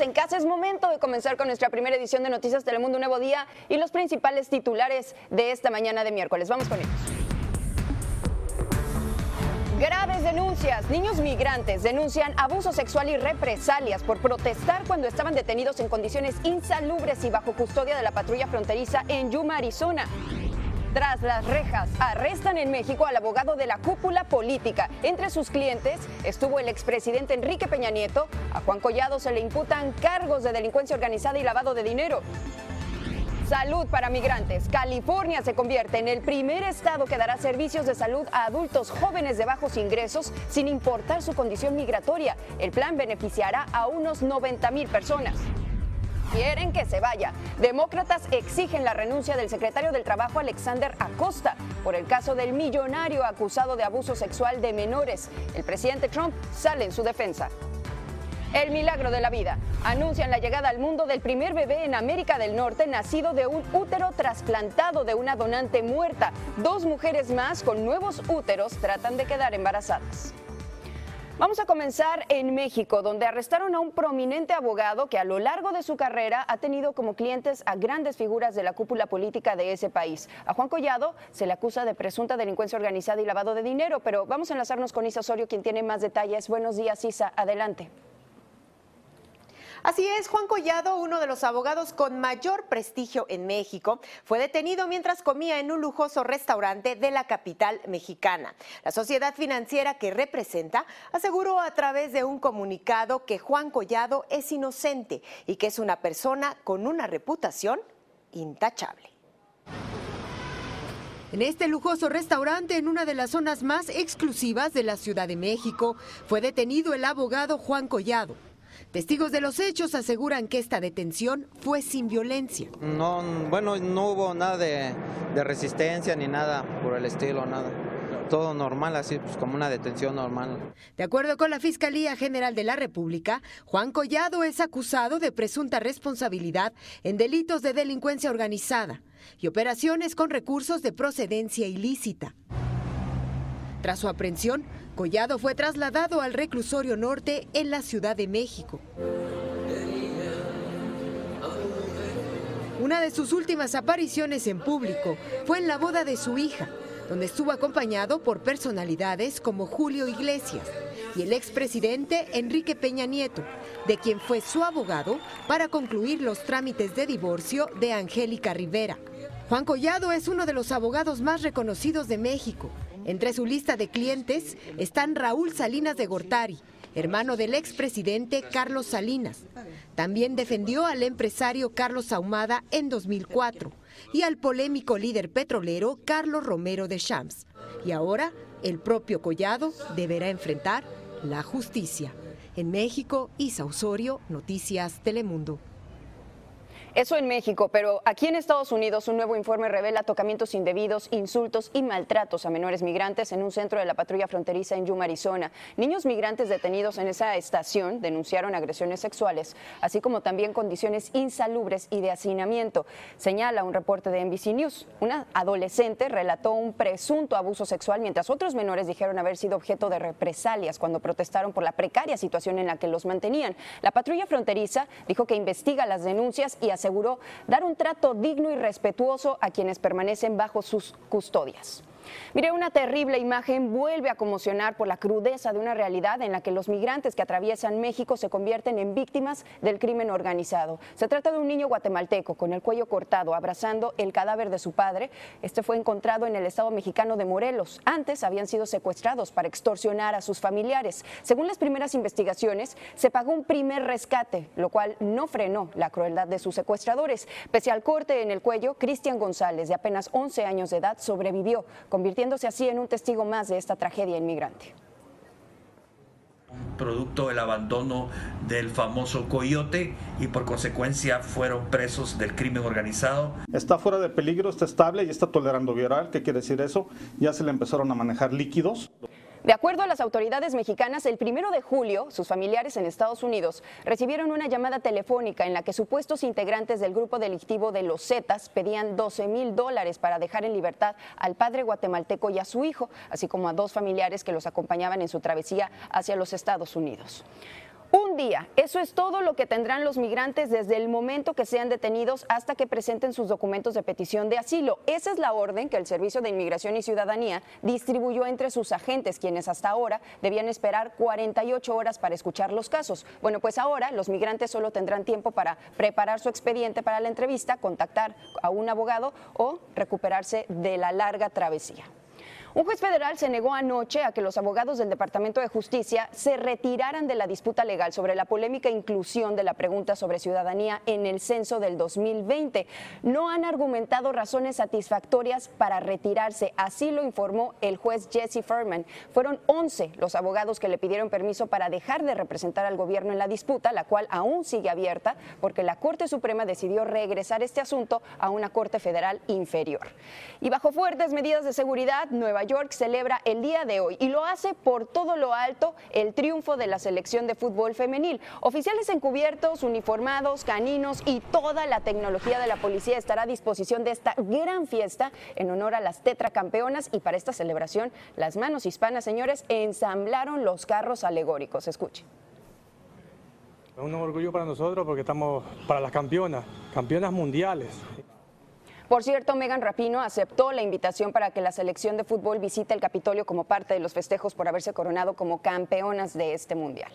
en casa. Es momento de comenzar con nuestra primera edición de Noticias Telemundo Nuevo Día y los principales titulares de esta mañana de miércoles. Vamos con ellos. Graves denuncias. Niños migrantes denuncian abuso sexual y represalias por protestar cuando estaban detenidos en condiciones insalubres y bajo custodia de la patrulla fronteriza en Yuma, Arizona. Tras las rejas, arrestan en México al abogado de la cúpula política. Entre sus clientes estuvo el expresidente Enrique Peña Nieto. A Juan Collado se le imputan cargos de delincuencia organizada y lavado de dinero. Salud para migrantes. California se convierte en el primer estado que dará servicios de salud a adultos jóvenes de bajos ingresos sin importar su condición migratoria. El plan beneficiará a unos 90 mil personas quieren que se vaya. Demócratas exigen la renuncia del secretario del Trabajo Alexander Acosta por el caso del millonario acusado de abuso sexual de menores. El presidente Trump sale en su defensa. El milagro de la vida. Anuncian la llegada al mundo del primer bebé en América del Norte nacido de un útero trasplantado de una donante muerta. Dos mujeres más con nuevos úteros tratan de quedar embarazadas. Vamos a comenzar en México, donde arrestaron a un prominente abogado que a lo largo de su carrera ha tenido como clientes a grandes figuras de la cúpula política de ese país. A Juan Collado se le acusa de presunta delincuencia organizada y lavado de dinero, pero vamos a enlazarnos con Isa Osorio, quien tiene más detalles. Buenos días, Isa. Adelante. Así es, Juan Collado, uno de los abogados con mayor prestigio en México, fue detenido mientras comía en un lujoso restaurante de la capital mexicana. La sociedad financiera que representa aseguró a través de un comunicado que Juan Collado es inocente y que es una persona con una reputación intachable. En este lujoso restaurante, en una de las zonas más exclusivas de la Ciudad de México, fue detenido el abogado Juan Collado. Testigos de los hechos aseguran que esta detención fue sin violencia. No, bueno, no hubo nada de, resistencia ni nada por el estilo, nada todo normal, así pues como una detención normal. De acuerdo con la Fiscalía General de la República, Juan Collado es acusado de presunta responsabilidad en delitos de delincuencia organizada y operaciones con recursos de procedencia ilícita. Tras su aprehensión, Collado fue trasladado al reclusorio norte en la Ciudad de México. Una de sus últimas apariciones en público fue en la boda de su hija, donde estuvo acompañado por personalidades como Julio Iglesias y el expresidente Enrique Peña Nieto, de quien fue su abogado para concluir los trámites de divorcio de Angélica Rivera. Juan Collado es uno de los abogados más reconocidos de México entre su lista de clientes están Raúl Salinas de Gortari, hermano del expresidente Carlos Salinas. También defendió al empresario Carlos Ahumada en 2004 y al polémico líder petrolero Carlos Romero de Shams. Y ahora el propio Collado deberá enfrentar la justicia. En México, Isa Osorio, Noticias Telemundo. Eso en México, pero aquí en Estados Unidos un nuevo informe revela tocamientos indebidos, insultos y maltratos a menores migrantes en un centro de la patrulla fronteriza en Yuma, Arizona. Niños migrantes detenidos en esa estación denunciaron agresiones sexuales, así como también condiciones insalubres y de hacinamiento. Señala un reporte de NBC News. Una adolescente relató un presunto abuso sexual mientras otros menores dijeron haber sido objeto de represalias cuando protestaron por la precaria situación en la que los mantenían. La patrulla fronteriza dijo que investiga las denuncias y hace dar un trato digno y respetuoso a quienes permanecen bajo sus custodias. Mire, una terrible imagen vuelve a conmocionar por la crudeza de una realidad en la que los migrantes que atraviesan México se convierten en víctimas del crimen organizado. Se trata de un niño guatemalteco con el cuello cortado, abrazando el cadáver de su padre. Este fue encontrado en el estado mexicano de Morelos. Antes habían sido secuestrados para extorsionar a sus familiares. Según las primeras investigaciones, se pagó un primer rescate, lo cual no frenó la crueldad de sus secuestradores. Pese al corte en el cuello, Cristian González, de apenas 11 años de edad, sobrevivió convirtiéndose así en un testigo más de esta tragedia inmigrante producto del abandono del famoso coyote y por consecuencia fueron presos del crimen organizado. Está fuera de peligro, está estable y está tolerando viral. ¿Qué quiere decir eso? Ya se le empezaron a manejar líquidos. De acuerdo a las autoridades mexicanas, el primero de julio, sus familiares en Estados Unidos recibieron una llamada telefónica en la que supuestos integrantes del grupo delictivo de los Zetas pedían 12 mil dólares para dejar en libertad al padre guatemalteco y a su hijo, así como a dos familiares que los acompañaban en su travesía hacia los Estados Unidos. Un día, eso es todo lo que tendrán los migrantes desde el momento que sean detenidos hasta que presenten sus documentos de petición de asilo. Esa es la orden que el Servicio de Inmigración y Ciudadanía distribuyó entre sus agentes, quienes hasta ahora debían esperar 48 horas para escuchar los casos. Bueno, pues ahora los migrantes solo tendrán tiempo para preparar su expediente para la entrevista, contactar a un abogado o recuperarse de la larga travesía. Un juez federal se negó anoche a que los abogados del Departamento de Justicia se retiraran de la disputa legal sobre la polémica inclusión de la pregunta sobre ciudadanía en el censo del 2020. No han argumentado razones satisfactorias para retirarse, así lo informó el juez Jesse Furman. Fueron 11 los abogados que le pidieron permiso para dejar de representar al gobierno en la disputa, la cual aún sigue abierta porque la Corte Suprema decidió regresar este asunto a una Corte Federal inferior. Y bajo fuertes medidas de seguridad, Nueva York celebra el día de hoy y lo hace por todo lo alto el triunfo de la selección de fútbol femenil. Oficiales encubiertos, uniformados, caninos y toda la tecnología de la policía estará a disposición de esta gran fiesta en honor a las tetracampeonas y para esta celebración las manos hispanas, señores, ensamblaron los carros alegóricos. Escuchen. Es un orgullo para nosotros porque estamos para las campeonas, campeonas mundiales. Por cierto, Megan Rapino aceptó la invitación para que la selección de fútbol visite el Capitolio como parte de los festejos por haberse coronado como campeonas de este mundial.